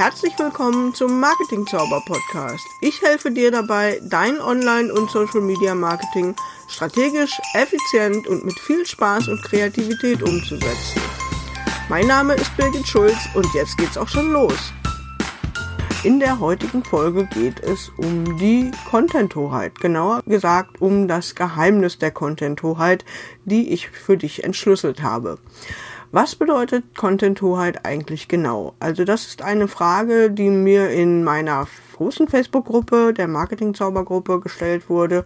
Herzlich willkommen zum Marketing Zauber Podcast. Ich helfe dir dabei, dein Online- und Social Media Marketing strategisch, effizient und mit viel Spaß und Kreativität umzusetzen. Mein Name ist Birgit Schulz und jetzt geht's auch schon los. In der heutigen Folge geht es um die Content-Hoheit, genauer gesagt um das Geheimnis der Content-Hoheit, die ich für dich entschlüsselt habe. Was bedeutet Content-Hoheit eigentlich genau? Also das ist eine Frage, die mir in meiner großen Facebook-Gruppe, der Marketing-Zaubergruppe, gestellt wurde.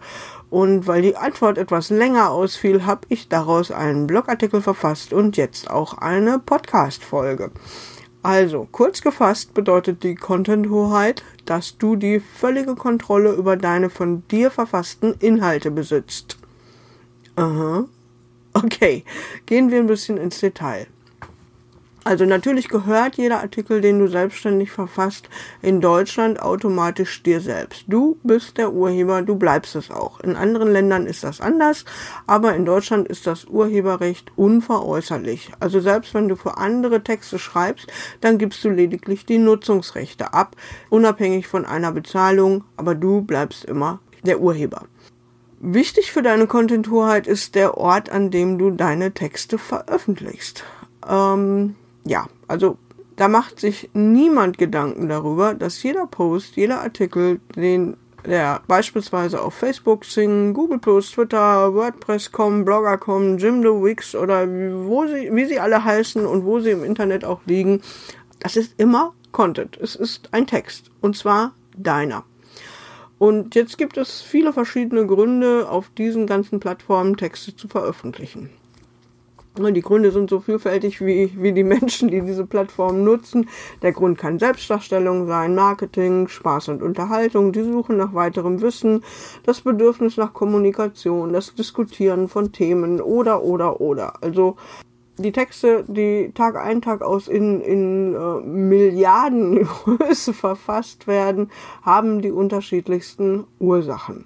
Und weil die Antwort etwas länger ausfiel, habe ich daraus einen Blogartikel verfasst und jetzt auch eine Podcast-Folge. Also, kurz gefasst bedeutet die Content-Hoheit, dass du die völlige Kontrolle über deine von dir verfassten Inhalte besitzt. Aha. Okay, gehen wir ein bisschen ins Detail. Also natürlich gehört jeder Artikel, den du selbstständig verfasst, in Deutschland automatisch dir selbst. Du bist der Urheber, du bleibst es auch. In anderen Ländern ist das anders, aber in Deutschland ist das Urheberrecht unveräußerlich. Also selbst wenn du für andere Texte schreibst, dann gibst du lediglich die Nutzungsrechte ab, unabhängig von einer Bezahlung, aber du bleibst immer der Urheber. Wichtig für deine Content-Hoheit ist der Ort, an dem du deine Texte veröffentlichst. Ähm, ja, also da macht sich niemand Gedanken darüber, dass jeder Post, jeder Artikel, den der beispielsweise auf Facebook, Sing, Google Twitter, WordPress.com, Blogger.com, Jimdo, Wix oder wo sie, wie sie alle heißen und wo sie im Internet auch liegen, das ist immer Content. Es ist ein Text und zwar deiner. Und jetzt gibt es viele verschiedene Gründe, auf diesen ganzen Plattformen Texte zu veröffentlichen. Die Gründe sind so vielfältig wie, wie die Menschen, die diese Plattform nutzen. Der Grund kann Selbstdarstellung sein, Marketing, Spaß und Unterhaltung, die Suche nach weiterem Wissen, das Bedürfnis nach Kommunikation, das Diskutieren von Themen oder, oder, oder. Also die Texte, die Tag ein, Tag aus in, in äh, Milliardengröße verfasst werden, haben die unterschiedlichsten Ursachen.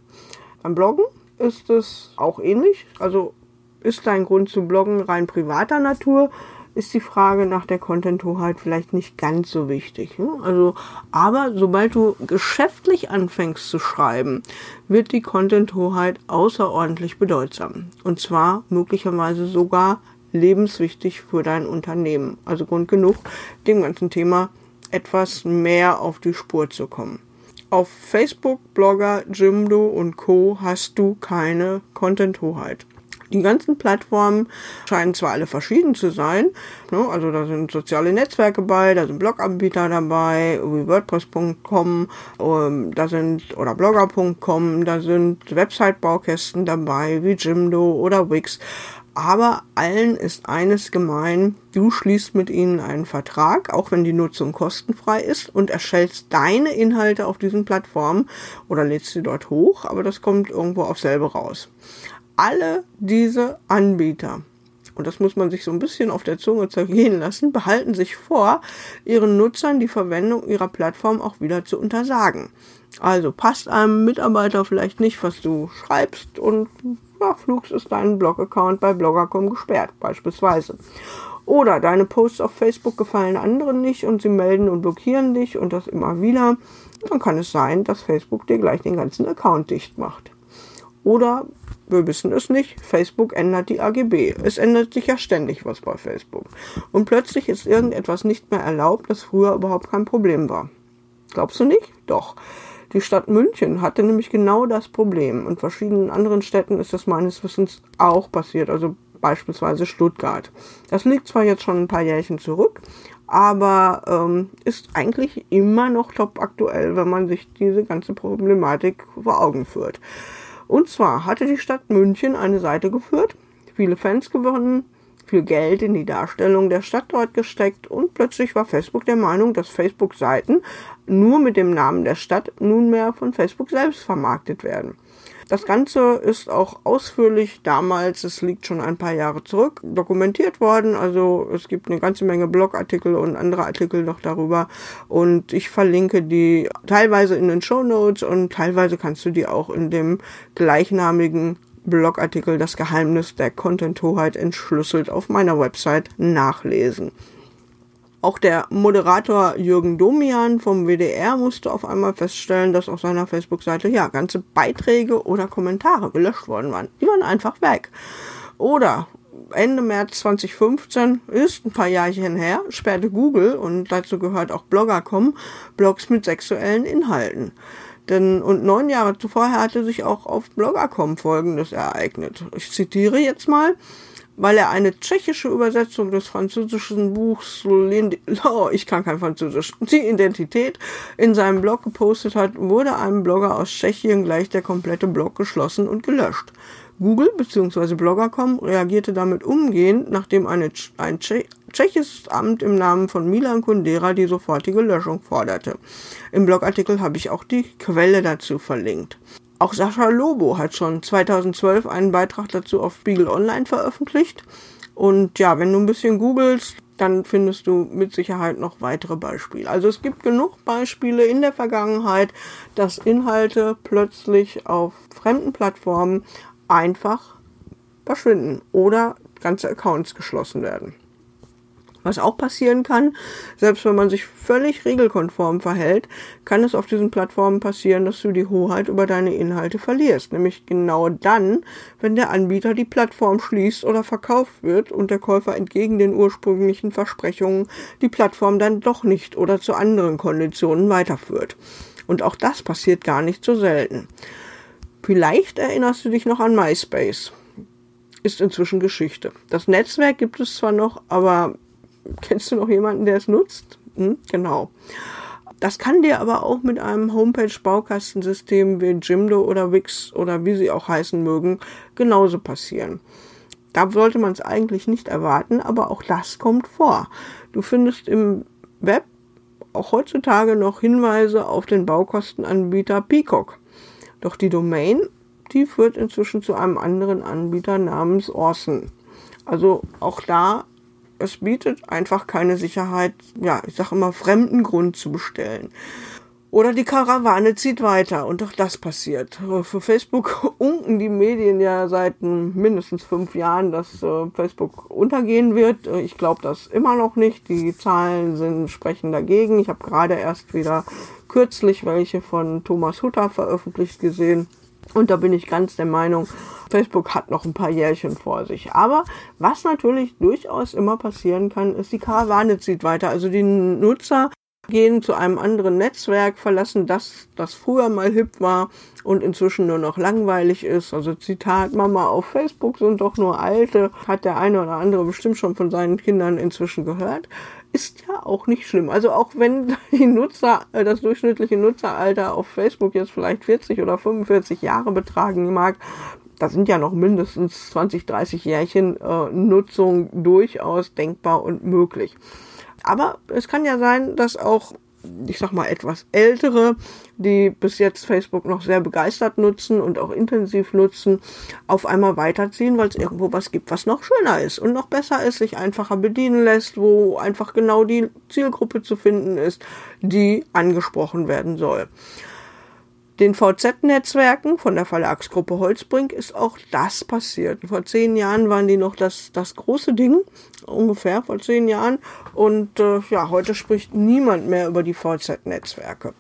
Beim Bloggen ist es auch ähnlich. Also ist dein Grund zu bloggen rein privater Natur, ist die Frage nach der Content-Hoheit vielleicht nicht ganz so wichtig. Ne? Also, aber sobald du geschäftlich anfängst zu schreiben, wird die Content-Hoheit außerordentlich bedeutsam. Und zwar möglicherweise sogar lebenswichtig für dein Unternehmen. Also Grund genug, dem ganzen Thema etwas mehr auf die Spur zu kommen. Auf Facebook, Blogger, Jimdo und Co. hast du keine Content-Hoheit. Die ganzen Plattformen scheinen zwar alle verschieden zu sein, ne, also da sind soziale Netzwerke bei, da sind Bloganbieter dabei, wie WordPress.com, ähm, da sind oder Blogger.com, da sind Website-Baukästen dabei, wie Jimdo oder Wix. Aber allen ist eines gemein, du schließt mit ihnen einen Vertrag, auch wenn die Nutzung kostenfrei ist und erstellst deine Inhalte auf diesen Plattformen oder lädst sie dort hoch, aber das kommt irgendwo auf selbe raus alle diese Anbieter, und das muss man sich so ein bisschen auf der Zunge zergehen lassen, behalten sich vor, ihren Nutzern die Verwendung ihrer Plattform auch wieder zu untersagen. Also passt einem Mitarbeiter vielleicht nicht, was du schreibst und ja, flugs ist dein Blog-Account bei Blogger.com gesperrt, beispielsweise. Oder deine Posts auf Facebook gefallen anderen nicht und sie melden und blockieren dich und das immer wieder. Dann kann es sein, dass Facebook dir gleich den ganzen Account dicht macht. Oder wir wissen es nicht. Facebook ändert die AGB. Es ändert sich ja ständig was bei Facebook. Und plötzlich ist irgendetwas nicht mehr erlaubt, das früher überhaupt kein Problem war. Glaubst du nicht? Doch. Die Stadt München hatte nämlich genau das Problem. Und verschiedenen anderen Städten ist das meines Wissens auch passiert. Also beispielsweise Stuttgart. Das liegt zwar jetzt schon ein paar Jährchen zurück, aber ähm, ist eigentlich immer noch top aktuell, wenn man sich diese ganze Problematik vor Augen führt. Und zwar hatte die Stadt München eine Seite geführt, viele Fans gewonnen, viel Geld in die Darstellung der Stadt dort gesteckt und plötzlich war Facebook der Meinung, dass Facebook-Seiten nur mit dem Namen der Stadt nunmehr von Facebook selbst vermarktet werden. Das Ganze ist auch ausführlich damals, es liegt schon ein paar Jahre zurück, dokumentiert worden. Also es gibt eine ganze Menge Blogartikel und andere Artikel noch darüber. Und ich verlinke die teilweise in den Show Notes und teilweise kannst du die auch in dem gleichnamigen Blogartikel Das Geheimnis der Content-Hoheit entschlüsselt auf meiner Website nachlesen. Auch der Moderator Jürgen Domian vom WDR musste auf einmal feststellen, dass auf seiner Facebook-Seite ja ganze Beiträge oder Kommentare gelöscht worden waren. Die waren einfach weg. Oder Ende März 2015 ist ein paar Jahrchen her, sperrte Google und dazu gehört auch Blogger.com Blogs mit sexuellen Inhalten. Denn, und neun Jahre zuvor hatte sich auch auf Blogger.com Folgendes ereignet. Ich zitiere jetzt mal weil er eine tschechische Übersetzung des französischen Buchs, oh, ich kann kein Französisch, die Identität in seinem Blog gepostet hat, wurde einem Blogger aus Tschechien gleich der komplette Blog geschlossen und gelöscht. Google bzw. Blogger.com reagierte damit umgehend, nachdem eine, ein tschechisches Amt im Namen von Milan Kundera die sofortige Löschung forderte. Im Blogartikel habe ich auch die Quelle dazu verlinkt. Auch Sascha Lobo hat schon 2012 einen Beitrag dazu auf Spiegel Online veröffentlicht. Und ja, wenn du ein bisschen googelst, dann findest du mit Sicherheit noch weitere Beispiele. Also es gibt genug Beispiele in der Vergangenheit, dass Inhalte plötzlich auf fremden Plattformen einfach verschwinden oder ganze Accounts geschlossen werden. Was auch passieren kann, selbst wenn man sich völlig regelkonform verhält, kann es auf diesen Plattformen passieren, dass du die Hoheit über deine Inhalte verlierst. Nämlich genau dann, wenn der Anbieter die Plattform schließt oder verkauft wird und der Käufer entgegen den ursprünglichen Versprechungen die Plattform dann doch nicht oder zu anderen Konditionen weiterführt. Und auch das passiert gar nicht so selten. Vielleicht erinnerst du dich noch an MySpace. Ist inzwischen Geschichte. Das Netzwerk gibt es zwar noch, aber kennst du noch jemanden, der es nutzt? Hm, genau. Das kann dir aber auch mit einem Homepage-Baukastensystem wie Jimdo oder Wix oder wie sie auch heißen mögen, genauso passieren. Da sollte man es eigentlich nicht erwarten, aber auch das kommt vor. Du findest im Web auch heutzutage noch Hinweise auf den Baukostenanbieter Peacock. Doch die Domain, die führt inzwischen zu einem anderen Anbieter namens Orson. Also auch da, es bietet einfach keine Sicherheit, ja, ich sage immer, fremden Grund zu bestellen. Oder die Karawane zieht weiter und auch das passiert. Für Facebook unken die Medien ja seit mindestens fünf Jahren, dass äh, Facebook untergehen wird. Ich glaube das immer noch nicht. Die Zahlen sind, sprechen dagegen. Ich habe gerade erst wieder kürzlich welche von Thomas Hutter veröffentlicht gesehen. Und da bin ich ganz der Meinung, Facebook hat noch ein paar Jährchen vor sich. Aber was natürlich durchaus immer passieren kann, ist, die Karawane zieht weiter. Also die Nutzer gehen zu einem anderen Netzwerk, verlassen das, das früher mal hip war und inzwischen nur noch langweilig ist. Also Zitat, Mama auf Facebook sind doch nur alte, hat der eine oder andere bestimmt schon von seinen Kindern inzwischen gehört. Ist ja auch nicht schlimm. Also auch wenn die Nutzer, äh, das durchschnittliche Nutzeralter auf Facebook jetzt vielleicht 40 oder 45 Jahre betragen mag, da sind ja noch mindestens 20, 30 Jährchen äh, Nutzung durchaus denkbar und möglich. Aber es kann ja sein, dass auch, ich sag mal, etwas ältere, die bis jetzt Facebook noch sehr begeistert nutzen und auch intensiv nutzen, auf einmal weiterziehen, weil es irgendwo was gibt, was noch schöner ist und noch besser ist, sich einfacher bedienen lässt, wo einfach genau die Zielgruppe zu finden ist, die angesprochen werden soll. Den VZ-Netzwerken von der Verlagsgruppe Holzbrink ist auch das passiert. Vor zehn Jahren waren die noch das, das große Ding, ungefähr vor zehn Jahren. Und äh, ja, heute spricht niemand mehr über die VZ-Netzwerke.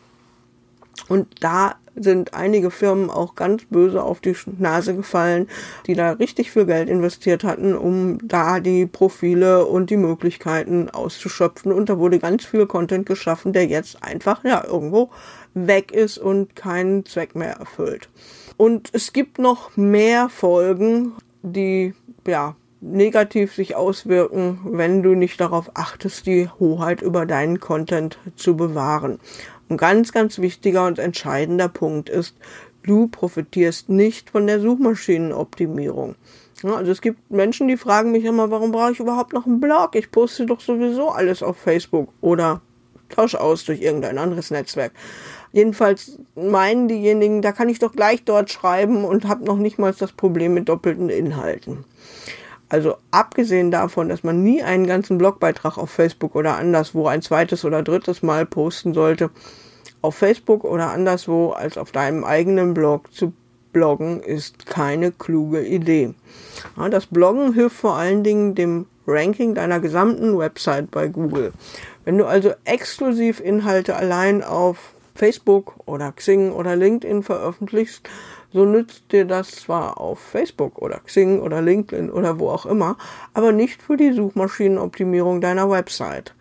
Und da sind einige Firmen auch ganz böse auf die Nase gefallen, die da richtig viel Geld investiert hatten, um da die Profile und die Möglichkeiten auszuschöpfen. Und da wurde ganz viel Content geschaffen, der jetzt einfach ja irgendwo weg ist und keinen Zweck mehr erfüllt. Und es gibt noch mehr Folgen, die ja negativ sich auswirken, wenn du nicht darauf achtest, die Hoheit über deinen Content zu bewahren. Ein ganz, ganz wichtiger und entscheidender Punkt ist, du profitierst nicht von der Suchmaschinenoptimierung. Ja, also es gibt Menschen, die fragen mich immer, warum brauche ich überhaupt noch einen Blog? Ich poste doch sowieso alles auf Facebook oder tausche aus durch irgendein anderes Netzwerk. Jedenfalls meinen diejenigen, da kann ich doch gleich dort schreiben und habe noch nicht mal das Problem mit doppelten Inhalten. Also abgesehen davon, dass man nie einen ganzen Blogbeitrag auf Facebook oder anderswo ein zweites oder drittes Mal posten sollte, auf Facebook oder anderswo als auf deinem eigenen Blog zu bloggen, ist keine kluge Idee. Ja, das Bloggen hilft vor allen Dingen dem Ranking deiner gesamten Website bei Google. Wenn du also exklusiv Inhalte allein auf Facebook oder Xing oder LinkedIn veröffentlichst, so nützt dir das zwar auf Facebook oder Xing oder LinkedIn oder wo auch immer, aber nicht für die Suchmaschinenoptimierung deiner Website.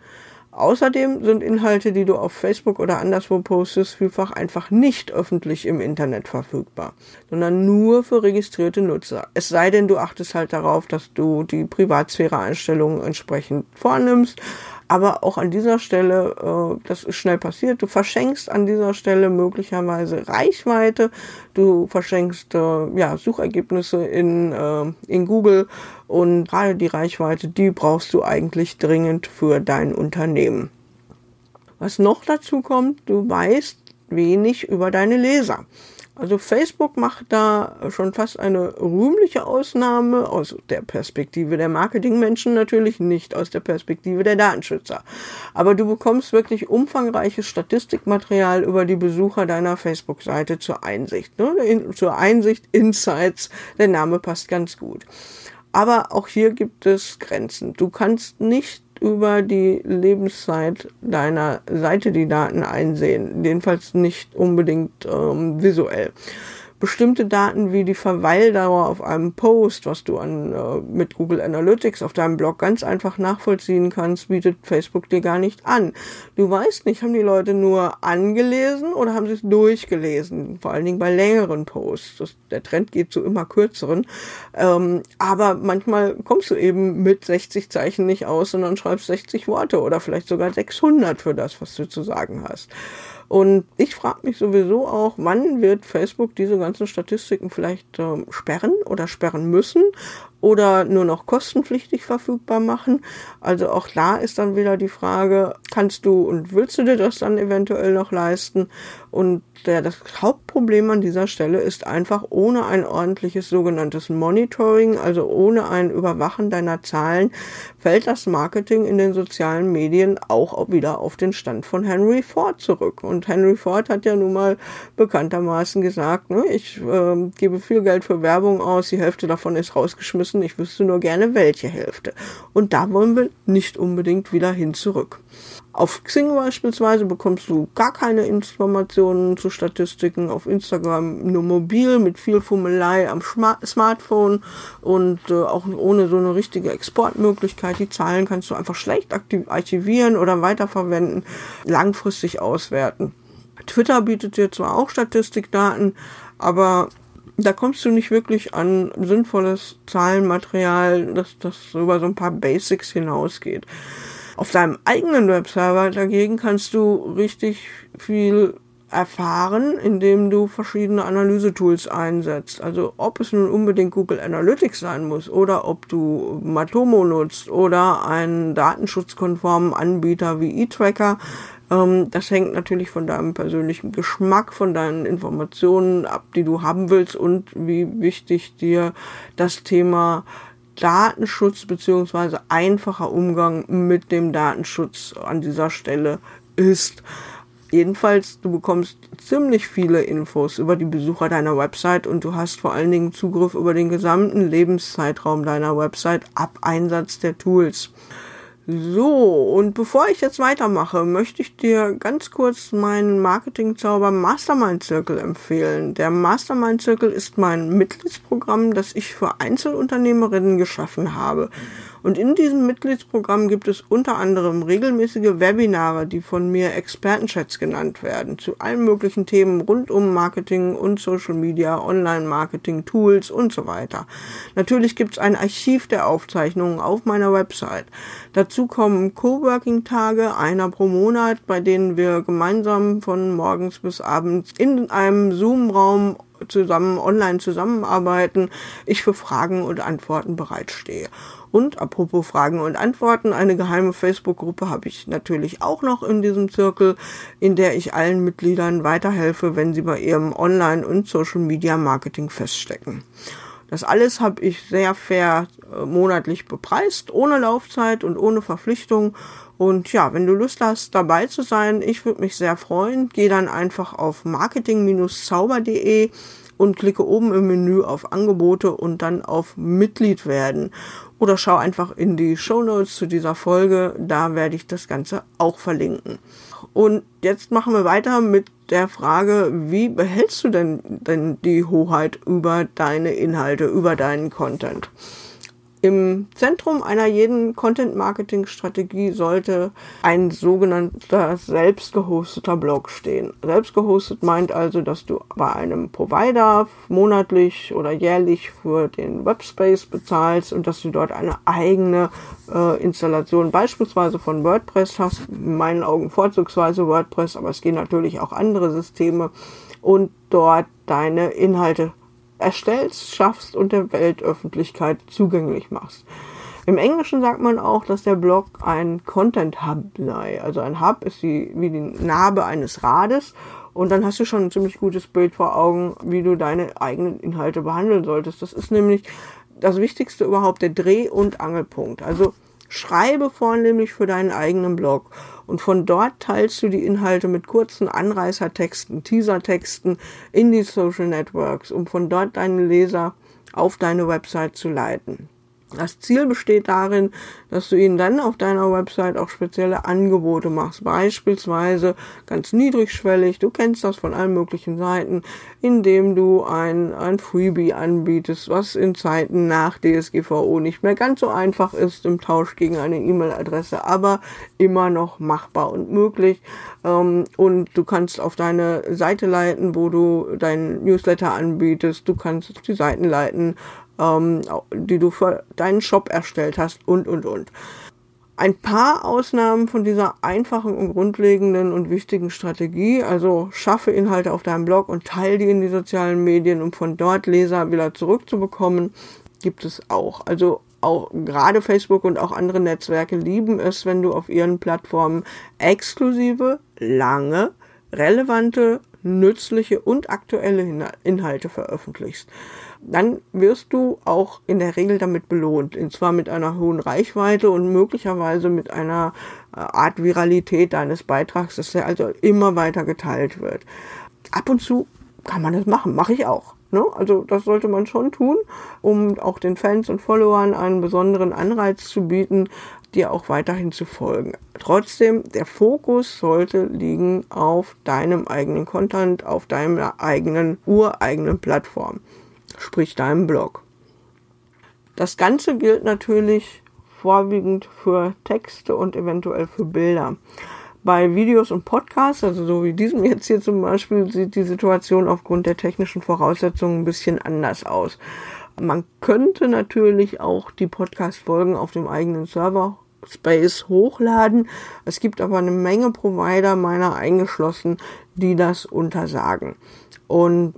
Außerdem sind Inhalte, die du auf Facebook oder anderswo postest, vielfach einfach nicht öffentlich im Internet verfügbar, sondern nur für registrierte Nutzer. Es sei denn, du achtest halt darauf, dass du die Privatsphäre-Einstellungen entsprechend vornimmst. Aber auch an dieser Stelle, äh, das ist schnell passiert, du verschenkst an dieser Stelle möglicherweise Reichweite, du verschenkst äh, ja, Suchergebnisse in, äh, in Google und gerade die Reichweite, die brauchst du eigentlich dringend für dein Unternehmen. Was noch dazu kommt, du weißt wenig über deine Leser. Also Facebook macht da schon fast eine rühmliche Ausnahme aus der Perspektive der Marketingmenschen, natürlich nicht aus der Perspektive der Datenschützer. Aber du bekommst wirklich umfangreiches Statistikmaterial über die Besucher deiner Facebook-Seite zur Einsicht. Ne? In, zur Einsicht, Insights, der Name passt ganz gut. Aber auch hier gibt es Grenzen. Du kannst nicht über die Lebenszeit deiner Seite die Daten einsehen, jedenfalls nicht unbedingt ähm, visuell bestimmte Daten wie die Verweildauer auf einem Post, was du an, äh, mit Google Analytics auf deinem Blog ganz einfach nachvollziehen kannst, bietet Facebook dir gar nicht an. Du weißt nicht, haben die Leute nur angelesen oder haben sie es durchgelesen? Vor allen Dingen bei längeren Posts. Das, der Trend geht zu immer kürzeren. Ähm, aber manchmal kommst du eben mit 60 Zeichen nicht aus, sondern schreibst 60 Worte oder vielleicht sogar 600 für das, was du zu sagen hast. Und ich frage mich sowieso auch, wann wird Facebook diese ganzen Statistiken vielleicht äh, sperren oder sperren müssen oder nur noch kostenpflichtig verfügbar machen. Also auch da ist dann wieder die Frage, kannst du und willst du dir das dann eventuell noch leisten? Und der, das Hauptproblem an dieser Stelle ist einfach ohne ein ordentliches sogenanntes Monitoring, also ohne ein Überwachen deiner Zahlen, fällt das Marketing in den sozialen Medien auch wieder auf den Stand von Henry Ford zurück. Und Henry Ford hat ja nun mal bekanntermaßen gesagt, ne, ich äh, gebe viel Geld für Werbung aus, die Hälfte davon ist rausgeschmissen müssen. Ich wüsste nur gerne, welche Hälfte. Und da wollen wir nicht unbedingt wieder hin zurück. Auf Xing beispielsweise bekommst du gar keine Informationen zu Statistiken. Auf Instagram nur mobil mit viel Fummelei am Smartphone und äh, auch ohne so eine richtige Exportmöglichkeit. Die Zahlen kannst du einfach schlecht archivieren oder weiterverwenden, langfristig auswerten. Twitter bietet dir zwar auch Statistikdaten, aber da kommst du nicht wirklich an sinnvolles Zahlenmaterial, das, das über so ein paar Basics hinausgeht. Auf deinem eigenen Webserver dagegen kannst du richtig viel erfahren, indem du verschiedene Analysetools einsetzt. Also ob es nun unbedingt Google Analytics sein muss oder ob du Matomo nutzt oder einen datenschutzkonformen Anbieter wie eTracker, ähm, das hängt natürlich von deinem persönlichen Geschmack, von deinen Informationen ab, die du haben willst und wie wichtig dir das Thema Datenschutz beziehungsweise einfacher Umgang mit dem Datenschutz an dieser Stelle ist. Jedenfalls, du bekommst ziemlich viele Infos über die Besucher deiner Website und du hast vor allen Dingen Zugriff über den gesamten Lebenszeitraum deiner Website ab Einsatz der Tools. So, und bevor ich jetzt weitermache, möchte ich dir ganz kurz meinen Marketingzauber Mastermind Circle empfehlen. Der Mastermind Circle ist mein Mitgliedsprogramm, das ich für Einzelunternehmerinnen geschaffen habe. Und in diesem Mitgliedsprogramm gibt es unter anderem regelmäßige Webinare, die von mir Expertenchats genannt werden, zu allen möglichen Themen rund um Marketing und Social Media, Online-Marketing, Tools und so weiter. Natürlich gibt es ein Archiv der Aufzeichnungen auf meiner Website. Dazu kommen Coworking-Tage, einer pro Monat, bei denen wir gemeinsam von morgens bis abends in einem Zoom-Raum zusammen online zusammenarbeiten, ich für Fragen und Antworten bereitstehe. Und apropos Fragen und Antworten, eine geheime Facebook-Gruppe habe ich natürlich auch noch in diesem Zirkel, in der ich allen Mitgliedern weiterhelfe, wenn sie bei ihrem Online- und Social-Media-Marketing feststecken. Das alles habe ich sehr fair äh, monatlich bepreist, ohne Laufzeit und ohne Verpflichtung. Und ja, wenn du Lust hast, dabei zu sein, ich würde mich sehr freuen. Geh dann einfach auf marketing-zauber.de und klicke oben im Menü auf Angebote und dann auf Mitglied werden. Oder schau einfach in die Show Notes zu dieser Folge, da werde ich das Ganze auch verlinken. Und jetzt machen wir weiter mit der Frage, wie behältst du denn, denn die Hoheit über deine Inhalte, über deinen Content? Im Zentrum einer jeden Content-Marketing-Strategie sollte ein sogenannter selbstgehosteter Blog stehen. Selbstgehostet meint also, dass du bei einem Provider monatlich oder jährlich für den Webspace bezahlst und dass du dort eine eigene äh, Installation beispielsweise von WordPress hast. In meinen Augen vorzugsweise WordPress, aber es gehen natürlich auch andere Systeme und dort deine Inhalte erstellst, schaffst und der Weltöffentlichkeit zugänglich machst. Im Englischen sagt man auch, dass der Blog ein Content Hub sei. Also ein Hub ist die, wie die Narbe eines Rades und dann hast du schon ein ziemlich gutes Bild vor Augen, wie du deine eigenen Inhalte behandeln solltest. Das ist nämlich das Wichtigste überhaupt, der Dreh- und Angelpunkt. Also schreibe vornehmlich für deinen eigenen Blog und von dort teilst du die Inhalte mit kurzen Anreißertexten, Teasertexten in die Social Networks, um von dort deinen Leser auf deine Website zu leiten. Das Ziel besteht darin, dass du ihnen dann auf deiner Website auch spezielle Angebote machst. Beispielsweise ganz niedrigschwellig, du kennst das von allen möglichen Seiten, indem du ein, ein Freebie anbietest, was in Zeiten nach DSGVO nicht mehr ganz so einfach ist im Tausch gegen eine E-Mail-Adresse, aber immer noch machbar und möglich. Ähm, und du kannst auf deine Seite leiten, wo du deinen Newsletter anbietest. Du kannst die Seiten leiten, ähm, die du für deinen Shop erstellt hast und, und, und. Ein paar Ausnahmen von dieser einfachen und grundlegenden und wichtigen Strategie, also schaffe Inhalte auf deinem Blog und teile die in die sozialen Medien, um von dort Leser wieder zurückzubekommen, gibt es auch. Also auch gerade Facebook und auch andere Netzwerke lieben es, wenn du auf ihren Plattformen exklusive, lange, relevante, nützliche und aktuelle Inhalte veröffentlichst dann wirst du auch in der Regel damit belohnt. Und zwar mit einer hohen Reichweite und möglicherweise mit einer äh, Art Viralität deines Beitrags, dass der also immer weiter geteilt wird. Ab und zu kann man das machen, mache ich auch. Ne? Also das sollte man schon tun, um auch den Fans und Followern einen besonderen Anreiz zu bieten, dir auch weiterhin zu folgen. Trotzdem, der Fokus sollte liegen auf deinem eigenen Content, auf deiner eigenen ureigenen Plattform sprich deinem Blog. Das Ganze gilt natürlich vorwiegend für Texte und eventuell für Bilder. Bei Videos und Podcasts, also so wie diesem jetzt hier zum Beispiel, sieht die Situation aufgrund der technischen Voraussetzungen ein bisschen anders aus. Man könnte natürlich auch die Podcast-Folgen auf dem eigenen Server Space hochladen. Es gibt aber eine Menge Provider, meiner eingeschlossen, die das untersagen. Und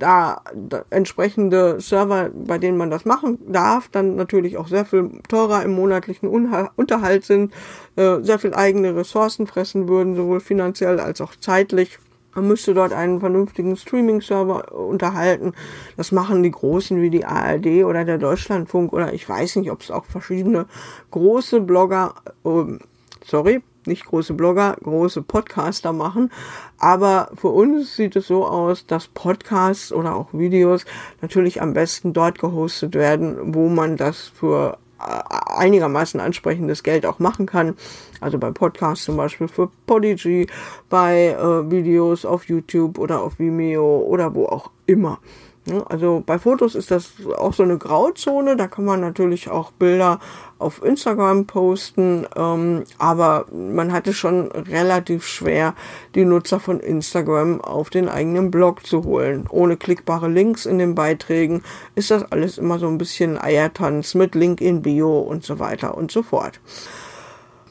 da, da entsprechende Server, bei denen man das machen darf, dann natürlich auch sehr viel teurer im monatlichen Unterhalt sind, äh, sehr viel eigene Ressourcen fressen würden, sowohl finanziell als auch zeitlich. Man müsste dort einen vernünftigen Streaming-Server unterhalten. Das machen die Großen wie die ARD oder der Deutschlandfunk oder ich weiß nicht, ob es auch verschiedene große Blogger, äh, sorry, nicht große Blogger, große Podcaster machen. Aber für uns sieht es so aus, dass Podcasts oder auch Videos natürlich am besten dort gehostet werden, wo man das für einigermaßen ansprechendes Geld auch machen kann. Also bei Podcasts zum Beispiel für Podigy, bei äh, Videos auf YouTube oder auf Vimeo oder wo auch immer. Also bei Fotos ist das auch so eine Grauzone. Da kann man natürlich auch Bilder auf Instagram posten, ähm, aber man hatte schon relativ schwer, die Nutzer von Instagram auf den eigenen Blog zu holen. Ohne klickbare Links in den Beiträgen ist das alles immer so ein bisschen Eiertanz mit Link in Bio und so weiter und so fort.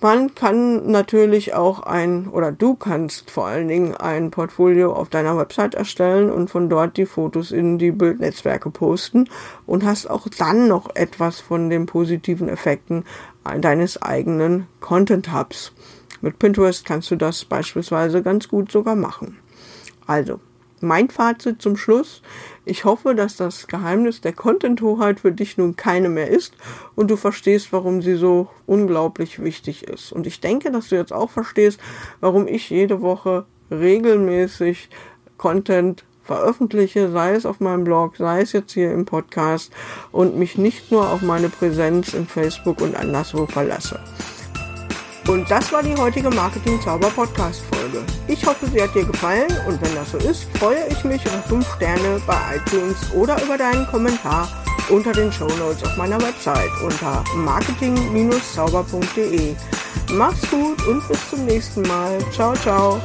Man kann natürlich auch ein, oder du kannst vor allen Dingen ein Portfolio auf deiner Website erstellen und von dort die Fotos in die Bildnetzwerke posten und hast auch dann noch etwas von den positiven Effekten deines eigenen Content Hubs. Mit Pinterest kannst du das beispielsweise ganz gut sogar machen. Also, mein Fazit zum Schluss. Ich hoffe, dass das Geheimnis der Content-Hoheit für dich nun keine mehr ist und du verstehst, warum sie so unglaublich wichtig ist. Und ich denke, dass du jetzt auch verstehst, warum ich jede Woche regelmäßig Content veröffentliche, sei es auf meinem Blog, sei es jetzt hier im Podcast und mich nicht nur auf meine Präsenz in Facebook und anderswo verlasse. Und das war die heutige Marketing Zauber Podcast Folge. Ich hoffe, sie hat dir gefallen und wenn das so ist, freue ich mich über 5 Sterne bei iTunes oder über deinen Kommentar unter den Show Notes auf meiner Website unter marketing-zauber.de. Mach's gut und bis zum nächsten Mal. Ciao, ciao.